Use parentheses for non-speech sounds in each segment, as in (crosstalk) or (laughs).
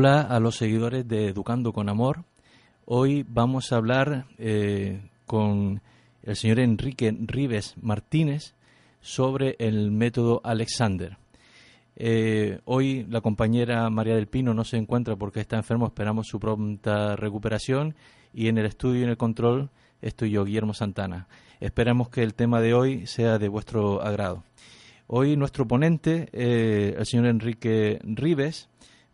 Hola a los seguidores de Educando con Amor. Hoy vamos a hablar eh, con el señor Enrique Rives Martínez sobre el método Alexander. Eh, hoy la compañera María del Pino no se encuentra porque está enfermo, esperamos su pronta recuperación y en el estudio y en el control estoy yo, Guillermo Santana. Esperamos que el tema de hoy sea de vuestro agrado. Hoy nuestro ponente, eh, el señor Enrique Rives,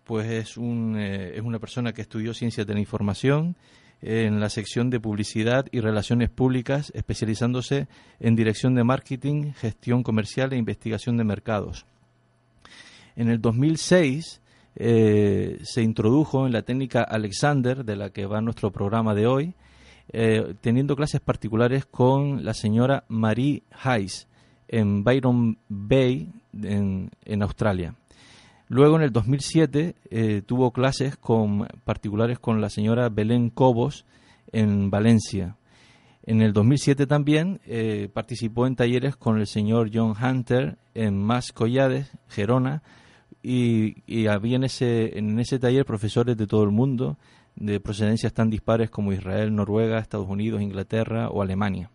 pues es, un, eh, es una persona que estudió ciencias de la información en la sección de publicidad y relaciones públicas, especializándose en dirección de marketing, gestión comercial e investigación de mercados. En el 2006 eh, se introdujo en la técnica Alexander, de la que va nuestro programa de hoy, eh, teniendo clases particulares con la señora Marie Hayes en Byron Bay, en Australia. Luego, en el 2007, eh, tuvo clases con, particulares con la señora Belén Cobos en Valencia. En el 2007 también eh, participó en talleres con el señor John Hunter en Mas Collades, Gerona, y, había en ese, en ese taller profesores de todo el mundo, de procedencias tan dispares como Israel, Noruega, Estados Unidos, Inglaterra o Alemania.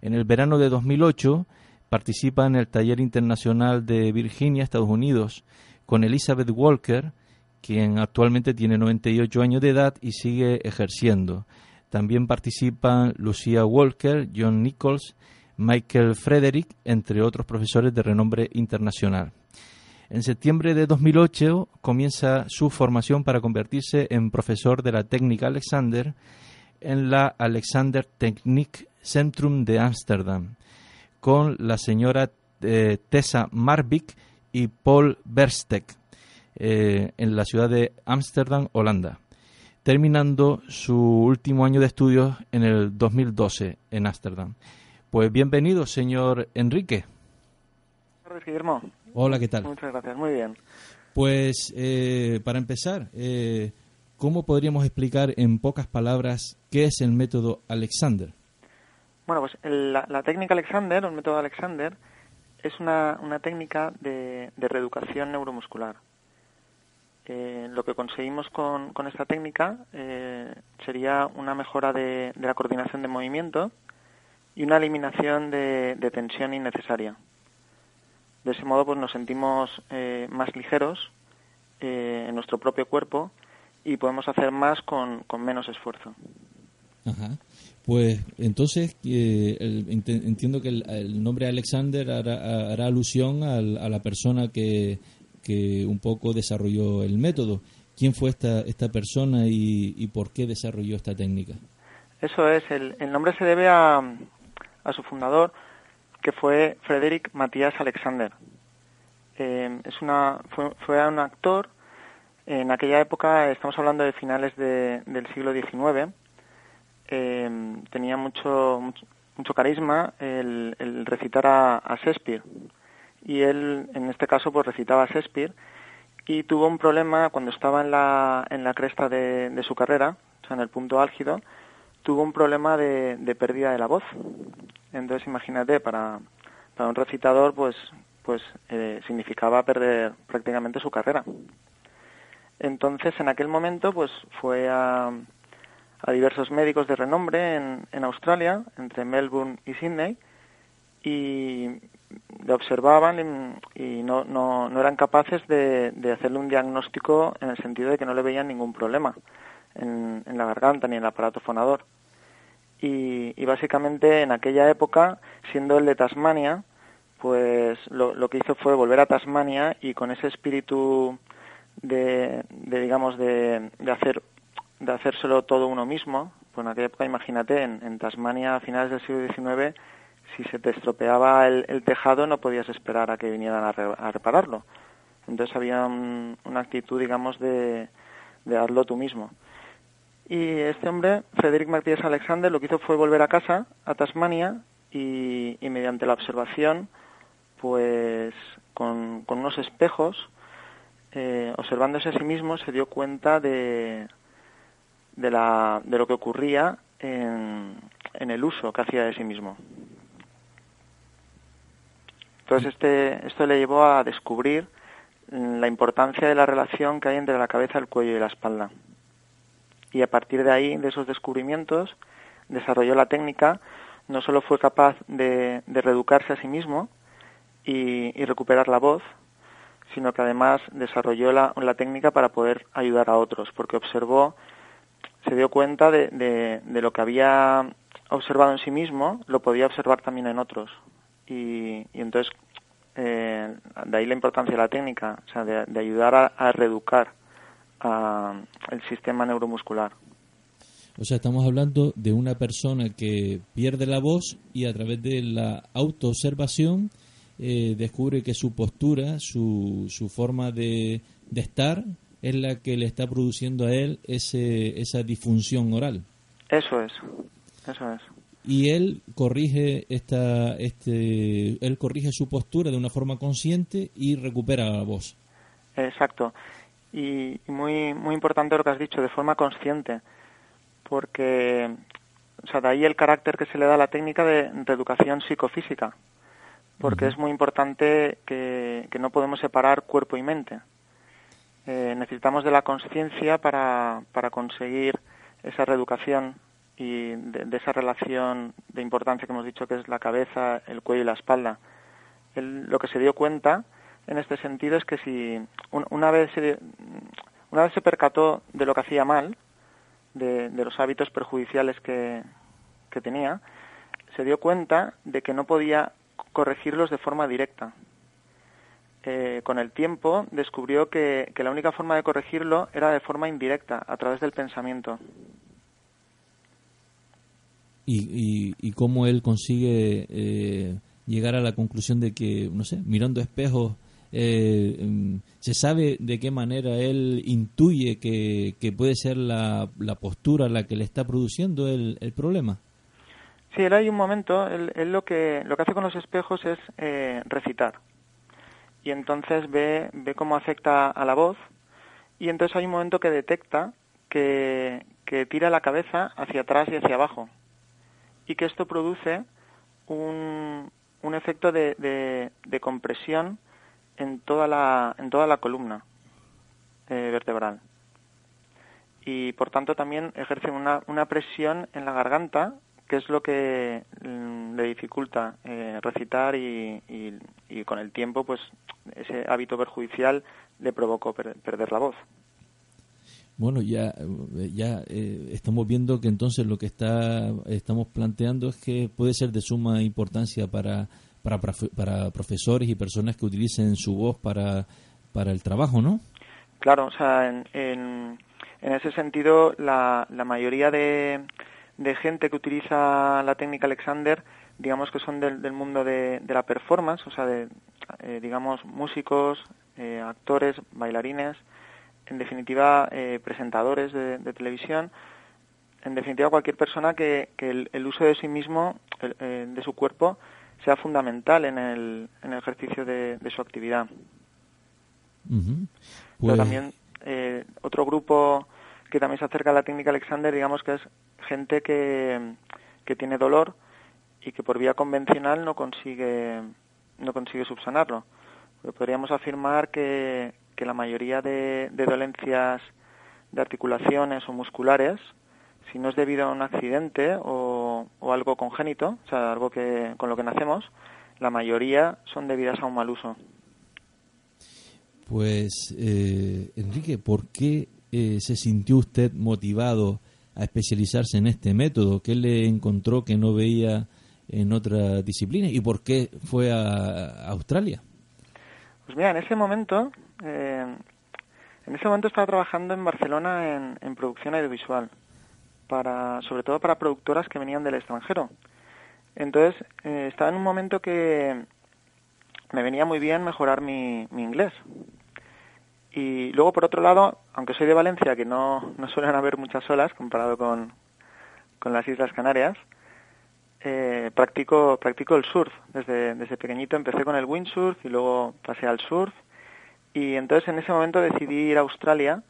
En el verano de 2008 participa en el taller internacional de Virginia, Estados Unidos, con Elizabeth Walker, quien actualmente tiene 98 años de edad y sigue ejerciendo. También participan Lucia Walker, John Nichols, Michael Frederick, entre otros profesores de renombre internacional. En septiembre de 2008 comienza su formación para convertirse en profesor de la técnica Alexander en la Alexander Technique Centrum de Ámsterdam, con la señora eh, Tessa Marvik, y Paul Verstek eh, en la ciudad de Ámsterdam, Holanda, terminando su último año de estudios en el 2012 en Ámsterdam. Pues bienvenido, señor Enrique. Guillermo. Hola, ¿qué tal? Muchas gracias, muy bien. Pues eh, para empezar, eh, ¿cómo podríamos explicar en pocas palabras qué es el método Alexander? Bueno, pues la, la técnica Alexander, el método Alexander, es una, una técnica de, reeducación neuromuscular. Eh, lo que conseguimos con, con esta técnica eh, sería una mejora de, la coordinación de movimiento y una eliminación de, tensión innecesaria. De ese modo, pues nos sentimos eh, más ligeros en nuestro propio cuerpo y podemos hacer más con, con menos esfuerzo. Ajá. Pues entonces eh, entiendo que el, nombre Alexander hará, alusión a la persona que, un poco desarrolló el método. ¿Quién fue esta, esta persona y, por qué desarrolló esta técnica? Eso es, el, nombre se debe a, su fundador, que fue Frederick Matías Alexander. Eh, es una, fue, fue un actor, en aquella época, estamos hablando de finales del siglo XIX, eh, tenía mucho, mucho, carisma el, recitar a, Shakespeare. Y él, en este caso, pues recitaba a Shakespeare y tuvo un problema cuando estaba en la, en la cresta de, su carrera, o sea, en el punto álgido, tuvo un problema de, pérdida de la voz. Entonces, imagínate, para, para un recitador, pues, pues eh, significaba perder prácticamente su carrera. Entonces, en aquel momento, pues fue a, a diversos médicos de renombre en, en, Australia, entre Melbourne y Sydney, y le observaban y, no, no, no, eran capaces de, de, hacerle un diagnóstico en el sentido de que no le veían ningún problema en, en la garganta ni en el aparato fonador. Y, y, básicamente en aquella época, siendo el de Tasmania, pues lo, lo que hizo fue volver a Tasmania y con ese espíritu de, de digamos, de, de, hacer de hacérselo todo uno mismo, pues en aquella época, imagínate, en, en Tasmania a finales del siglo XIX, si se te estropeaba el, tejado no podías esperar a que vinieran a, re, a repararlo. Entonces había un, una actitud, digamos, de, de hazlo tú mismo. Y este hombre, Frederick Matías Alexander, lo que hizo fue volver a casa, a Tasmania, y, y mediante la observación, pues con, con unos espejos, eh, observándose a sí mismo, se dio cuenta de, de, la, de lo que ocurría en, en el uso que hacía de sí mismo. Entonces este, esto le llevó a descubrir la importancia de la relación que hay entre la cabeza, el cuello y la espalda. Y a partir de ahí, de esos descubrimientos, desarrolló la técnica, no solo fue capaz de, de reeducarse a sí mismo y, y, recuperar la voz, sino que además desarrolló la, la, técnica para poder ayudar a otros, porque observó, se dio cuenta de, de, lo que había observado en sí mismo, lo podía observar también en otros. Y, y entonces, eh, de ahí la importancia de la técnica, o sea, de, de ayudar a, reeducar el sistema neuromuscular. O sea, estamos hablando de una persona que pierde la voz y a través de la autoobservación eh, descubre que su postura, su, su forma de, de, estar, es la que le está produciendo a él ese, esa disfunción oral. Eso es, eso es. Y él corrige esta, este, él corrige su postura de una forma consciente y recupera la voz. Exacto y, muy muy importante lo que has dicho de forma consciente porque o sea de ahí el carácter que se le da a la técnica de reeducación psicofísica porque uh -huh. es muy importante que, que, no podemos separar cuerpo y mente eh, necesitamos de la conciencia para, para conseguir esa reeducación y de, esa relación de importancia que hemos dicho que es la cabeza, el cuello y la espalda. Él, lo que se dio cuenta en este sentido es que si una vez se, una vez se percató de lo que hacía mal, de, de los hábitos perjudiciales que, que, tenía, se dio cuenta de que no podía corregirlos de forma directa. Eh, con el tiempo descubrió que, que, la única forma de corregirlo era de forma indirecta, a través del pensamiento. ¿Y, y, y cómo él consigue eh, llegar a la conclusión de que, no sé, mirando espejos, eh, se sabe de qué manera él intuye que, que puede ser la, la, postura la que le está produciendo el, el problema. Sí, él hay un momento, él, él, lo que lo que hace con los espejos es eh, recitar y entonces ve ve cómo afecta a la voz y entonces hay un momento que detecta que, que tira la cabeza hacia atrás y hacia abajo y que esto produce un, un efecto de, de, compresión en toda la, en toda la columna eh, vertebral. Y por tanto también ejerce una, una presión en la garganta, que es lo que mm, le dificulta eh, recitar y, y, y, con el tiempo pues ese hábito perjudicial le provocó per perder la voz. Bueno, ya, ya eh, estamos viendo que entonces lo que está, estamos planteando es que puede ser de suma importancia para para, para profesores y personas que utilicen su voz para, para el trabajo, ¿no? Claro, o sea, en, en, en ese sentido, la, la mayoría de, de gente que utiliza la técnica Alexander, digamos que son del, del mundo de, de, la performance, o sea, de, eh, digamos, músicos, eh, actores, bailarines, en definitiva, eh, presentadores de, de, televisión, en definitiva, cualquier persona que, que el, el uso de sí mismo, el, eh, de su cuerpo, sea fundamental en el, en el ejercicio de, de su actividad. Uh -huh. pues... Pero también otro grupo que también se acerca a la técnica Alexander, digamos que es gente que, que tiene dolor y que por vía convencional no consigue no consigue subsanarlo. Pues podríamos afirmar que, la mayoría de, dolencias de articulaciones o musculares, si no es debido a un accidente o, algo congénito, o sea, algo que, con lo que nacemos, la mayoría son debidas a un mal uso. Pues, eh, Enrique, ¿por qué eh, se sintió usted motivado a especializarse en este método? ¿Qué le encontró que no veía en otra disciplina? ¿Y por qué fue a Australia? Pues mira, en ese momento, eh, en ese momento estaba trabajando en Barcelona en, producción audiovisual, para, sobre todo para productoras que venían del extranjero. Entonces, eh, estaba en un momento que me venía muy bien mejorar mi, inglés. Y luego, por otro lado, aunque soy de Valencia, que no, no suelen haber muchas olas comparado con, con las Islas Canarias, eh, practico, practico el surf. Desde, desde pequeñito empecé con el windsurf y luego pasé al surf. Y entonces en ese momento decidí ir a Australia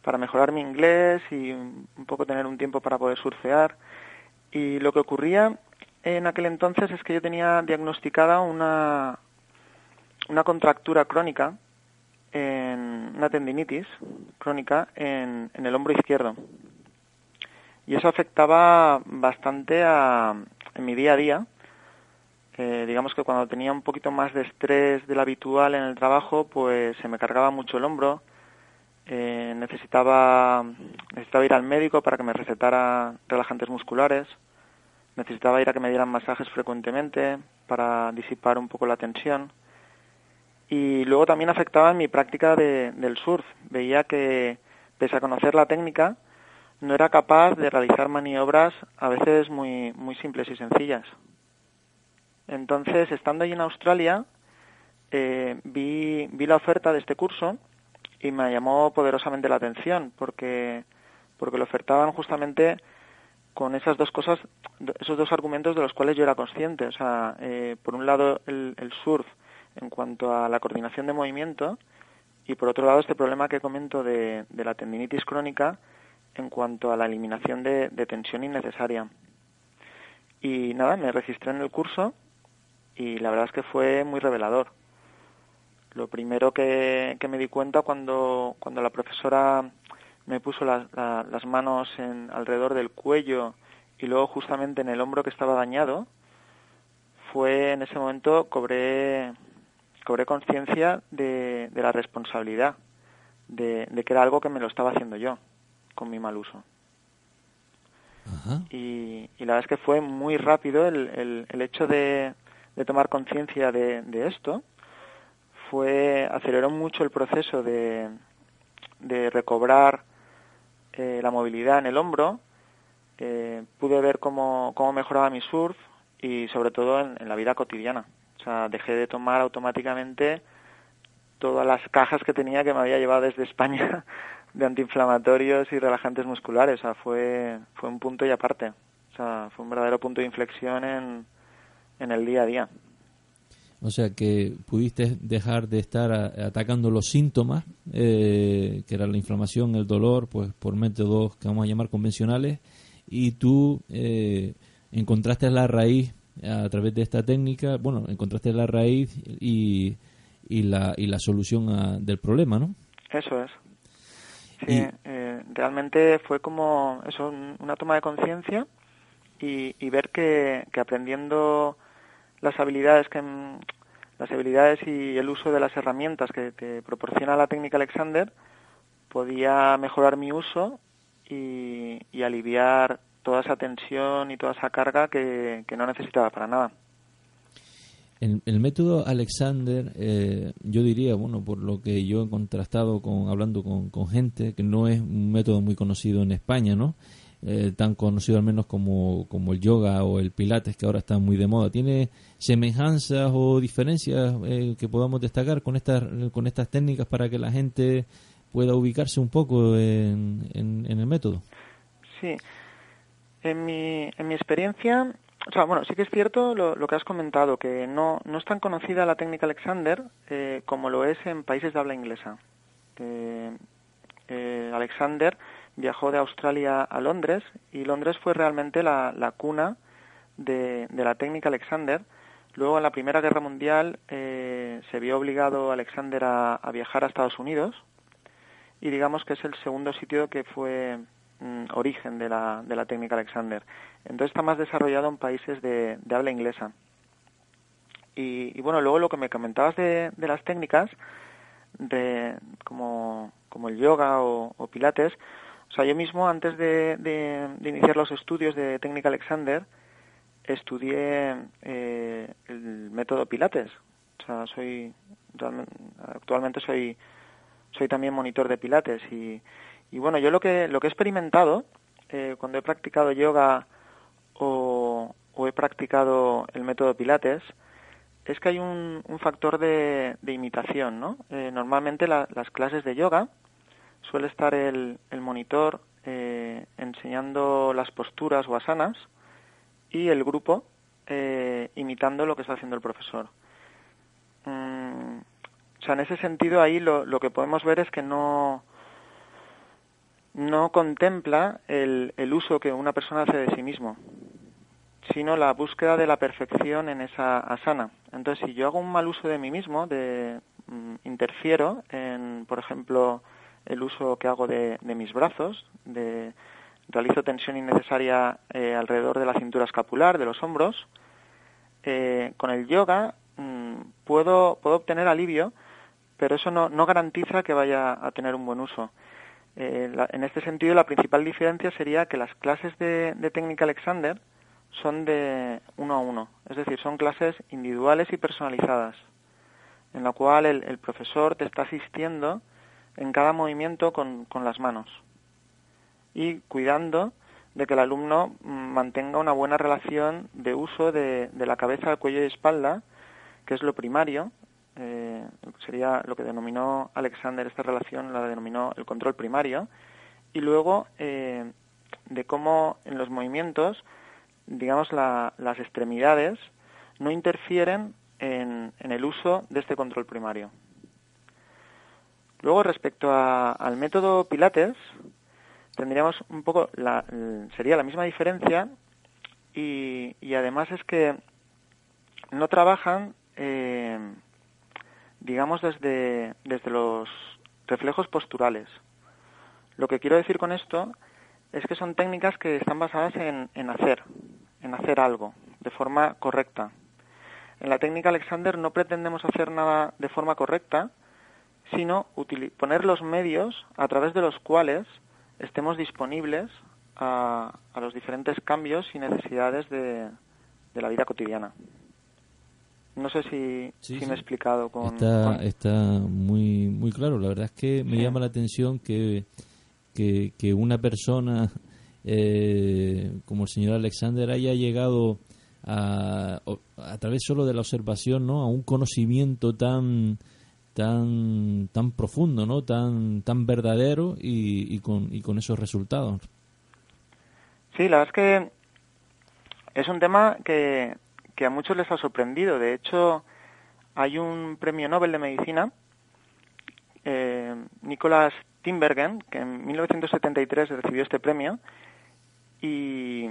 para mejorar mi inglés y un poco tener un tiempo para poder surfear. Y lo que ocurría en aquel entonces es que yo tenía diagnosticada una, una contractura crónica, en, una tendinitis crónica en, en el hombro izquierdo. Y eso afectaba bastante a, en mi día a día, eh, digamos que cuando tenía un poquito más de estrés del habitual en el trabajo, pues se me cargaba mucho el hombro, eh, necesitaba, necesitaba ir al médico para que me recetara relajantes musculares, necesitaba ir a que me dieran masajes frecuentemente para disipar un poco la tensión. Y luego también afectaba en mi práctica de, del surf. Veía que, pese a conocer la técnica, no era capaz de realizar maniobras a veces muy, muy simples y sencillas. Entonces, estando allí en Australia, eh, vi, vi la oferta de este curso y me llamó poderosamente la atención porque, porque lo ofertaban justamente con esas dos cosas, esos dos argumentos de los cuales yo era consciente. O sea, eh, por un lado el, el surf en cuanto a la coordinación de movimiento y por otro lado este problema que comento de, de la tendinitis crónica en cuanto a la eliminación de, tensión innecesaria. Y nada, me registré en el curso y la verdad es que fue muy revelador. Lo primero que, me di cuenta cuando, cuando la profesora me puso las manos en, alrededor del cuello y luego justamente en el hombro que estaba dañado, fue en ese momento cobré, cobré conciencia de, de, la responsabilidad, de, de que era algo que me lo estaba haciendo yo con mi mal uso. Y, la verdad es que fue muy rápido el, el, hecho de, de tomar conciencia de, de, esto. Fue aceleró mucho el proceso de, de recobrar eh, la movilidad en el hombro. Eh, pude ver cómo, cómo mejoraba mi surf y sobre todo en, en la vida cotidiana. O sea, dejé de tomar automáticamente todas las cajas que tenía que me había llevado desde España (laughs) de antiinflamatorios y relajantes musculares. O sea, fue, fue un punto y aparte. O sea, fue un verdadero punto de inflexión en, en el día a día. O sea que pudiste dejar de estar atacando los síntomas, eh, que era la inflamación, el dolor, pues por métodos que vamos a llamar convencionales, y tú eh, encontraste la raíz a través de esta técnica, bueno, encontraste la raíz y, y, la, y la solución del problema, ¿no? Eso es. Sí, eh, realmente fue como eso, una toma de conciencia y, ver que, aprendiendo las habilidades que las habilidades y el uso de las herramientas que te proporciona la técnica Alexander podía mejorar mi uso y, aliviar toda esa tensión y toda esa carga que no necesitaba para nada. El, el método Alexander, eh, yo diría, bueno, por lo que yo he contrastado con hablando con, con gente, que no es un método muy conocido en España, ¿no? Eh, tan conocido al menos como, como el yoga o el pilates, que ahora está muy de moda. ¿Tiene semejanzas o diferencias eh, que podamos destacar con estas, con estas técnicas para que la gente pueda ubicarse un poco en, en, en el método? Sí. En mi, en mi experiencia, o sea, bueno, sí que es cierto lo, que has comentado, que no, no es tan conocida la técnica Alexander eh, como lo es en países de habla inglesa. Eh, Alexander viajó de Australia a Londres y Londres fue realmente la, la cuna de, de, la técnica Alexander. Luego, en la Primera Guerra Mundial, eh, se, vio obligado Alexander a, viajar a Estados Unidos y digamos que es el segundo sitio que fue mm, origen de la, de la técnica Alexander. Entonces está más desarrollado en países de, de habla inglesa. Y, y, bueno, luego lo que me comentabas de, de las técnicas, de, como, como el yoga o, pilates, o sea, yo mismo antes de, de, de iniciar los estudios de técnica Alexander, estudié eh, el método Pilates. O sea, soy actualmente soy soy también monitor de Pilates y, y bueno, yo lo que lo que he experimentado eh, cuando he practicado yoga o, he practicado el método Pilates es que hay un, factor de, imitación, ¿no? Eh, normalmente la, las clases de yoga suele estar el, monitor eh, enseñando las posturas o asanas y el grupo imitando lo que está haciendo el profesor. Mm, o sea, en ese sentido ahí lo, lo, que podemos ver es que no no contempla el, el uso que una persona hace de sí mismo, sino la búsqueda de la perfección en esa asana. Entonces, si yo hago un mal uso de mí mismo, de mm, interfiero en, por ejemplo, el uso que hago de, de mis brazos, de realizo tensión innecesaria eh, alrededor de la cintura escapular, de los hombros. Eh, con el yoga mmm, puedo, puedo obtener alivio, pero eso no, no, garantiza que vaya a tener un buen uso. Eh, la, en este sentido, la principal diferencia sería que las clases de, técnica Alexander son de uno a uno, es decir, son clases individuales y personalizadas, en la cual el, el profesor te está asistiendo en cada movimiento con, con las manos y cuidando de que el alumno mantenga una buena relación de uso de, de la cabeza, cuello y espalda, que es lo primario, eh, sería lo que denominó Alexander esta relación, la denominó el control primario, y luego eh, de cómo en los movimientos, digamos, la, las extremidades no interfieren en, en, el uso de este control primario. Luego, respecto al método Pilates, tendríamos un poco la, sería la misma diferencia y, y además es que no trabajan eh, digamos desde desde los reflejos posturales lo que quiero decir con esto es que son técnicas que están basadas en, en hacer en hacer algo de forma correcta en la técnica Alexander no pretendemos hacer nada de forma correcta sino poner los medios a través de los cuales estemos disponibles a, a los diferentes cambios y necesidades de, de, la vida cotidiana. No sé si, sí, si sí. me he explicado con... Está, con... está muy, muy claro. La verdad es que me sí. llama la atención que, que, que una persona eh, como el señor Alexander haya llegado a, a través solo de la observación ¿no? a un conocimiento tan tan tan profundo, ¿no? Tan tan verdadero y, y, con, y con esos resultados. Sí, la verdad es que es un tema que, que a muchos les ha sorprendido. De hecho, hay un premio Nobel de Medicina, eh, Nicolás Timbergen, que en 1973 recibió este premio y,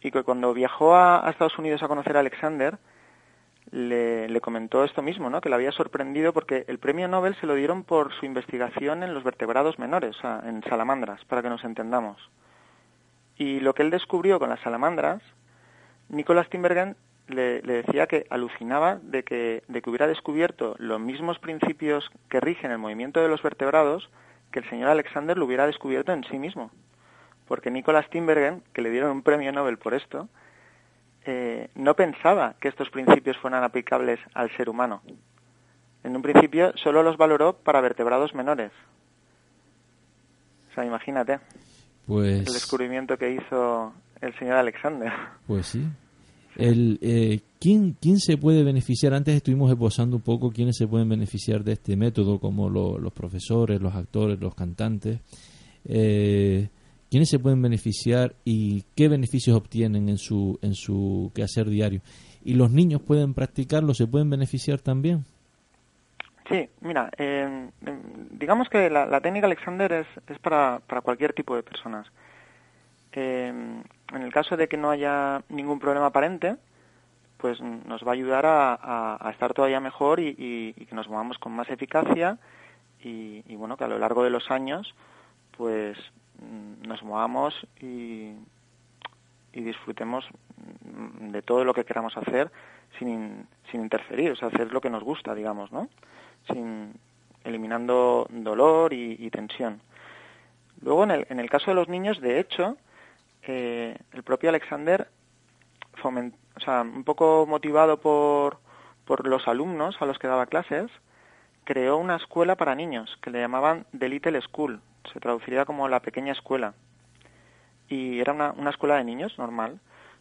y que cuando viajó a, Estados Unidos a conocer a Alexander, le, le, comentó esto mismo, ¿no? que le había sorprendido porque el premio Nobel se lo dieron por su investigación en los vertebrados menores, o sea, en salamandras, para que nos entendamos. Y lo que él descubrió con las salamandras, Nicolás Timbergen le, le, decía que alucinaba de que, de que hubiera descubierto los mismos principios que rigen el movimiento de los vertebrados que el señor Alexander lo hubiera descubierto en sí mismo. Porque Nicolás Timbergen, que le dieron un premio Nobel por esto, eh, no pensaba que estos principios fueran aplicables al ser humano. En un principio solo los valoró para vertebrados menores. O sea, imagínate. Pues... El descubrimiento que hizo el señor Alexander. Pues sí. El, eh, ¿quién, ¿Quién se puede beneficiar? Antes estuvimos esbozando un poco quiénes se pueden beneficiar de este método, como lo, los profesores, los actores, los cantantes. Eh, quiénes se pueden beneficiar y qué beneficios obtienen en su en su quehacer diario y los niños pueden practicarlo se pueden beneficiar también sí mira eh, digamos que la, la, técnica Alexander es, es para, para cualquier tipo de personas eh, en el caso de que no haya ningún problema aparente pues nos va a ayudar a, estar todavía mejor y, que nos movamos con más eficacia y, bueno, que a lo largo de los años pues mm, nos movamos y, disfrutemos de todo lo que queramos hacer sin, sin interferir, o sea, hacer lo que nos gusta, digamos, ¿no? Sin, eliminando dolor y, tensión. Luego, en el, en el caso de los niños, de hecho, eh, el propio Alexander o sea, un poco motivado por, por los alumnos a los que daba clases, creó una escuela para niños que le llamaban The Little School, se traduciría como la pequeña escuela. Y era una, una escuela de niños normal.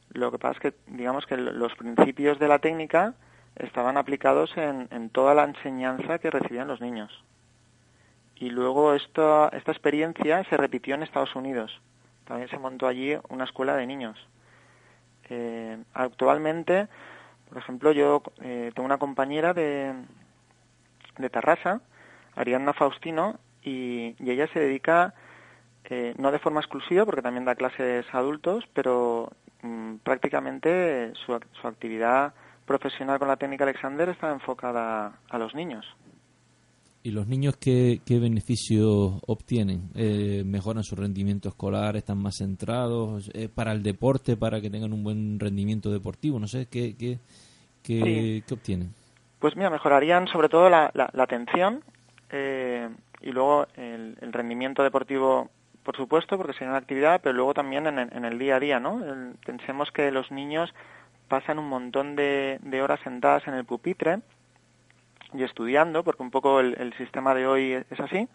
Lo que pasa es que, digamos que los principios de la técnica estaban aplicados en, en toda la enseñanza que recibían los niños. Y luego esta, esta experiencia se repitió en Estados Unidos. También se montó allí una escuela de niños. Eh, actualmente, por ejemplo, yo eh, tengo una compañera de, de Tarrasa, Ariadna Faustino, y, ella se dedica, eh, no de forma exclusiva, porque también da clases a adultos, pero mm, prácticamente su, su actividad profesional con la técnica Alexander está enfocada a los niños. ¿Y los niños qué, qué beneficios obtienen? Eh, ¿Mejoran su rendimiento escolar? ¿Están más centrados? Eh, ¿Para el deporte? ¿Para que tengan un buen rendimiento deportivo? No sé, ¿qué, qué, qué, obtienen? Pues mira, mejorarían sobre todo la, la, atención eh, y luego el, rendimiento deportivo, por supuesto, porque sería una actividad, pero luego también en, en el día a día, ¿no? pensemos que los niños pasan un montón de, de horas sentadas en el pupitre y estudiando, porque un poco el, sistema de hoy es así.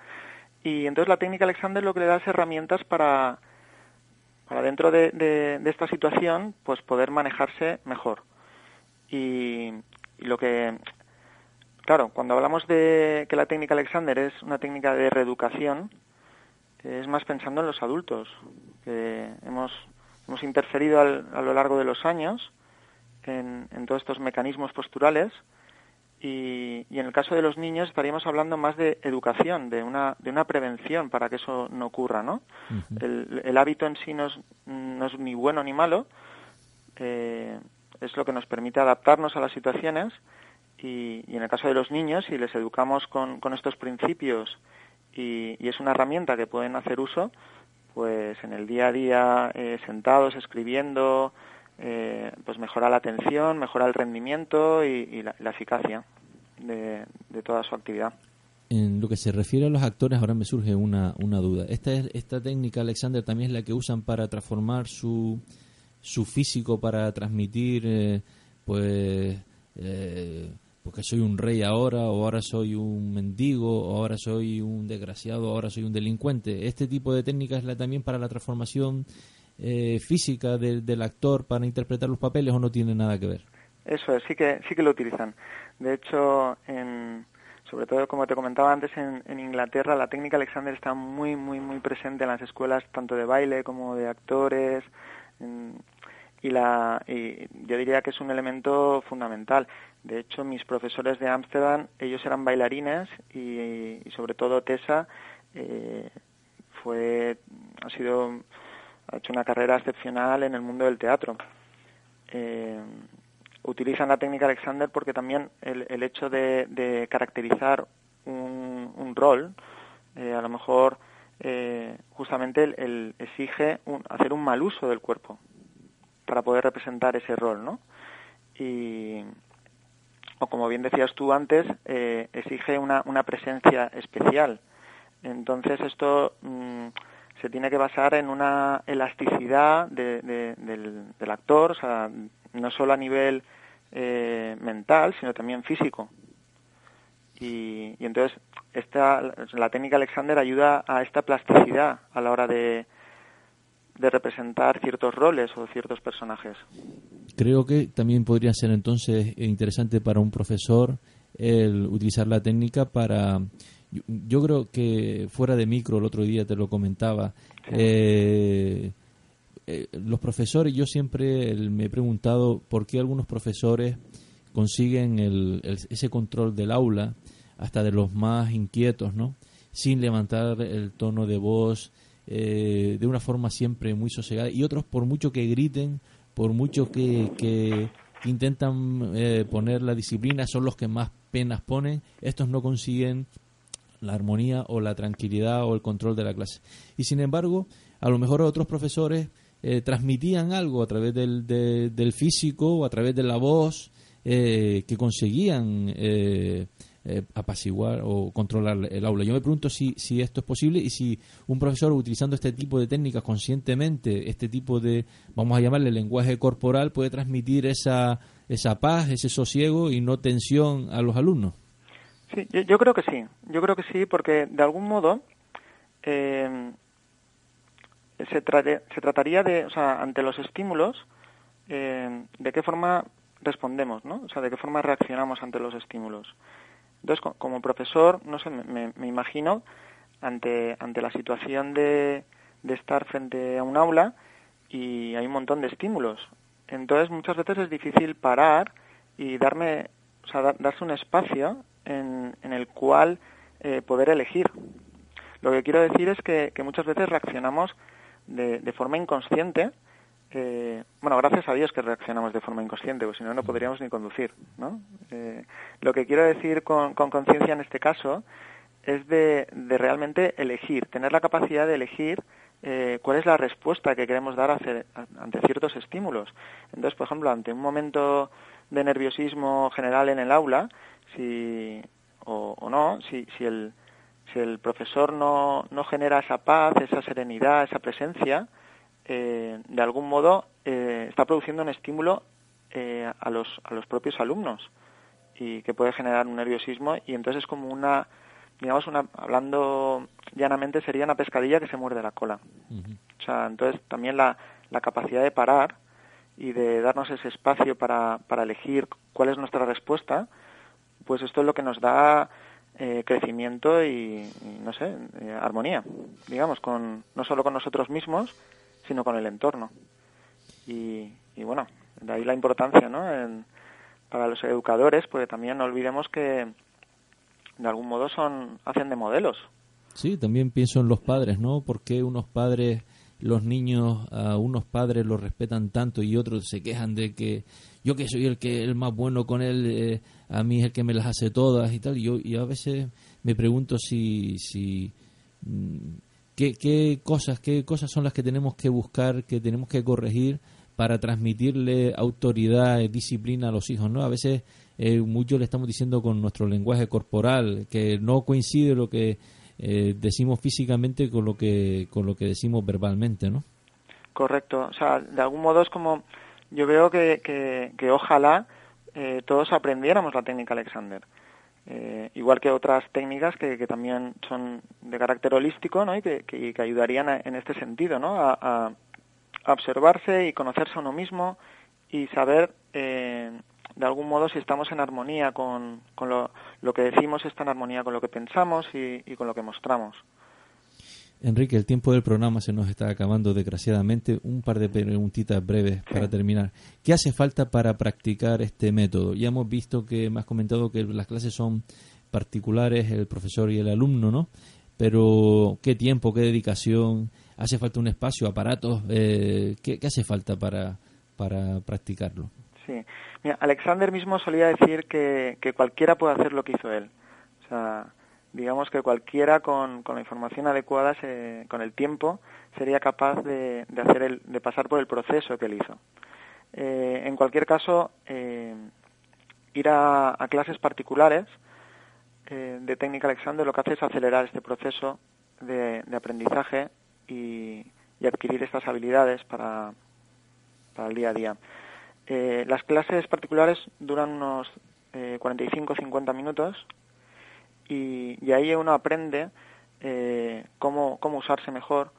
Y entonces la técnica Alexander lo que le da es herramientas para, para dentro de, esta situación, pues poder manejarse mejor. Y, lo que, claro, cuando hablamos de que la técnica Alexander es una técnica de reeducación, es más pensando en los adultos, que hemos, hemos interferido a lo largo de los años en, en todos estos mecanismos posturales y, en el caso de los niños estaríamos hablando más de educación, de una, de una prevención para que eso no ocurra, ¿no? el, hábito en sí no es, no es ni bueno ni malo, eh, es lo que nos permite adaptarnos a las situaciones y, en el caso de los niños, si les educamos con, con estos principios y, es una herramienta que pueden hacer uso, pues en el día a día, eh, sentados, escribiendo, eh, pues mejora la atención, mejora el rendimiento y, la, eficacia de, toda su actividad. En lo que se refiere a los actores, ahora me surge una, una duda. Esta, esta técnica, Alexander, también es la que usan para transformar su, su físico, para transmitir, eh, pues, eh, porque soy un rey ahora, o ahora soy un mendigo, o ahora soy un desgraciado, o ahora soy un delincuente. ¿Este tipo de técnica es la, también para la transformación eh, física del actor para interpretar los papeles o no tiene nada que ver? Eso es, sí que, sí que lo utilizan. De hecho, sobre todo como te comentaba antes, en, Inglaterra la técnica Alexander está muy, muy, muy presente en las escuelas tanto de baile como de actores. y, la, yo diría que es un elemento fundamental. De hecho, mis profesores de Ámsterdam, ellos eran bailarines y, sobre todo Tessa eh, fue, ha sido ha hecho una carrera excepcional en el mundo del teatro. Eh, utilizan la técnica Alexander porque también el, hecho de, caracterizar un, rol, eh, a lo mejor eh, justamente el, exige hacer un mal uso del cuerpo para poder representar ese rol, ¿no? Y, o como bien decías tú antes, exige una, una presencia especial. Entonces esto mm, se tiene que basar en una elasticidad del, actor, no solo a nivel eh, mental, sino también físico. Y, entonces esta, la técnica Alexander ayuda a esta plasticidad a la hora de, de representar ciertos roles o ciertos personajes. Creo que también podría ser entonces interesante para un profesor el utilizar la técnica para yo, creo que fuera de micro, el otro día te lo comentaba, eh, eh, los profesores, yo siempre me he preguntado por qué algunos profesores consiguen el, ese control del aula, hasta de los más inquietos, ¿no? Sin levantar el tono de voz, eh, de una forma siempre muy sosegada, y otros por mucho que griten, por mucho que, que intentan eh, poner la disciplina son los que más penas ponen. Estos no consiguen la armonía o la tranquilidad o el control de la clase. Y sin embargo, a lo mejor otros profesores eh, transmitían algo a través del, del, físico o a través de la voz eh, que conseguían eh, apaciguar o controlar el aula. Yo me pregunto si, si esto es posible y si un profesor utilizando este tipo de técnicas conscientemente, este tipo de, vamos a llamarle lenguaje corporal, puede transmitir esa, esa paz, ese sosiego y no tensión a los alumnos. Sí, yo, creo que sí. Yo creo que sí, porque de algún modo eh, se, se trataría de, o sea, ante los estímulos, eh, de qué forma respondemos, ¿no? O sea, de qué forma reaccionamos ante los estímulos. Entonces, como profesor, no sé, me, me imagino ante, ante la situación de, de estar frente a un aula y hay un montón de estímulos. Entonces, muchas veces es difícil parar y darme, o sea, darse un espacio en, el cual eh, poder elegir. Lo que quiero decir es que, muchas veces reaccionamos de, forma inconsciente. Eh, bueno, gracias a Dios que reaccionamos de forma inconsciente, porque si no, no podríamos ni conducir. ¿no? Eh, lo que quiero decir con conciencia en este caso es de, realmente elegir, tener la capacidad de elegir cuál es la respuesta que queremos dar ante ciertos estímulos. Entonces, por ejemplo, ante un momento de nerviosismo general en el aula, si o, no, si, si, el, si el profesor no, no genera esa paz, esa serenidad, esa presencia, eh, de algún modo eh, está produciendo un estímulo eh, a, los, a los propios alumnos y que puede generar un nerviosismo y entonces es como una, digamos, una, hablando llanamente sería una pescadilla que se muerde la cola. O sea, entonces también la, la capacidad de parar y de darnos ese espacio para, para elegir cuál es nuestra respuesta, pues esto es lo que nos da eh, crecimiento y, no sé, eh, armonía, digamos, con no solo con nosotros mismos, sino con el entorno. Y, bueno, de ahí la importancia, ¿no? para los educadores, porque también no olvidemos que de algún modo son hacen de modelos. Sí, también pienso en los padres, ¿no? Porque unos padres los niños a unos padres los respetan tanto y otros se quejan de que yo que soy el que el más bueno con él eh, a mí es el que me las hace todas y tal. Y yo y a veces me pregunto si si mm, qué, qué cosas qué cosas son las que tenemos que buscar que tenemos que corregir para transmitirle autoridad disciplina a los hijos no a veces eh, mucho le estamos diciendo con nuestro lenguaje corporal que no coincide lo que eh, decimos físicamente con lo que con lo que decimos verbalmente, ¿no? Correcto. O sea, de algún modo es como yo veo que, que, ojalá eh, todos aprendiéramos la técnica Alexander. Eh, igual que otras técnicas que, que, también son de carácter holístico ¿no? y que, que, ayudarían en este sentido ¿no? A, a, observarse y conocerse a uno mismo y saber eh, de algún modo si estamos en armonía con, con lo, lo, que decimos, está en armonía con lo que pensamos y, con lo que mostramos. Enrique, el tiempo del programa se nos está acabando desgraciadamente. Un par de preguntitas breves para terminar. ¿Qué hace falta para practicar este método? Ya hemos visto que me has comentado que las clases son particulares, el profesor y el alumno, ¿no? Pero ¿qué tiempo, qué dedicación? ¿Hace falta un espacio, aparatos? Eh, ¿qué, ¿qué, hace falta para, para practicarlo? Sí. Mira, Alexander mismo solía decir que, que cualquiera puede hacer lo que hizo él. O sea, digamos que cualquiera con, la información adecuada, se, con el tiempo, sería capaz de, hacer el, de pasar por el proceso que él hizo. Eh, en cualquier caso, eh, ir a, a, clases particulares eh, de técnica Alexander lo que hace es acelerar este proceso de, de aprendizaje y, y, adquirir estas habilidades para, para el día a día. Eh, las clases particulares duran unos eh, 45-50 minutos y, ahí uno aprende eh, cómo, cómo usarse mejor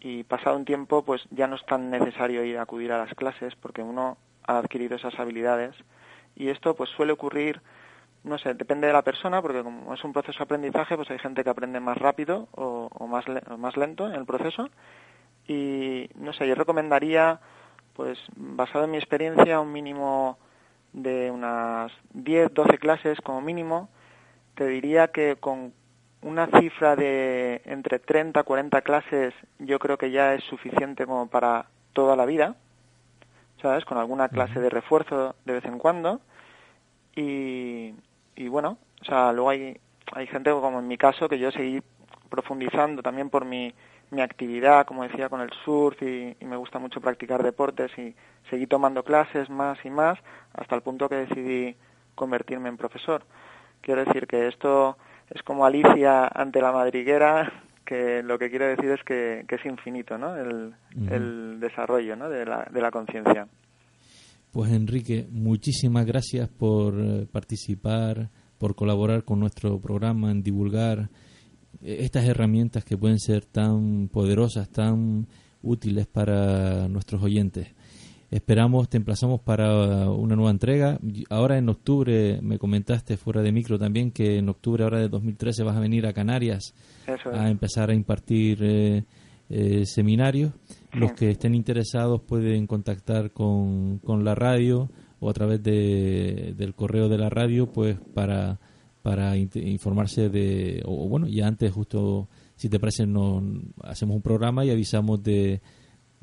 y pasado un tiempo pues ya no es tan necesario ir a acudir a las clases porque uno ha adquirido esas habilidades y esto pues suele ocurrir no sé, depende de la persona, porque como es un proceso de aprendizaje, pues hay gente que aprende más rápido o, o más, o más lento en el proceso. Y no sé, yo recomendaría pues basado en mi experiencia, un mínimo de unas 10, 12 clases como mínimo, te diría que con una cifra de entre 30 y 40 clases yo creo que ya es suficiente como para toda la vida. ¿sabes? Con alguna clase de refuerzo de vez en cuando. Y, y bueno, o sea, luego hay, hay gente como en mi caso que yo seguí profundizando también por mi, mi actividad, como decía, con el surf y, me gusta mucho practicar deportes y seguí tomando clases más y más hasta el punto que decidí convertirme en profesor. Quiero decir que esto es como Alicia ante la madriguera, que lo que quiero decir es que, es infinito, ¿no? El, el desarrollo ¿no? de la, de la conciencia. Pues Enrique, muchísimas gracias por eh, participar, por colaborar con nuestro programa en divulgar estas herramientas que pueden ser tan poderosas, tan útiles para nuestros oyentes. Esperamos, te emplazamos para una nueva entrega. Ahora en octubre, me comentaste fuera de micro también que en octubre ahora de 2013 vas a venir a Canarias a empezar a impartir eh, eh, seminarios. Los que estén interesados pueden contactar con, con la radio o a través de, del correo de la radio pues para, para informarse de, o bueno, ya antes justo, si te parece, nos hacemos un programa y avisamos de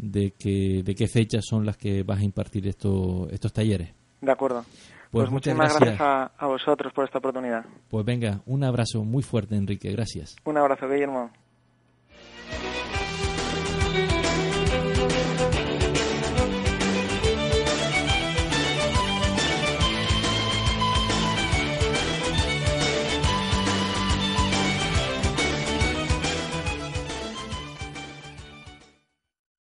de, que, de qué fechas son las que vas a impartir esto, estos talleres. De acuerdo. Pues, pues muchas gracias, a, a, vosotros por esta oportunidad. Pues venga, un abrazo muy fuerte, Enrique. Gracias. Un abrazo, Guillermo.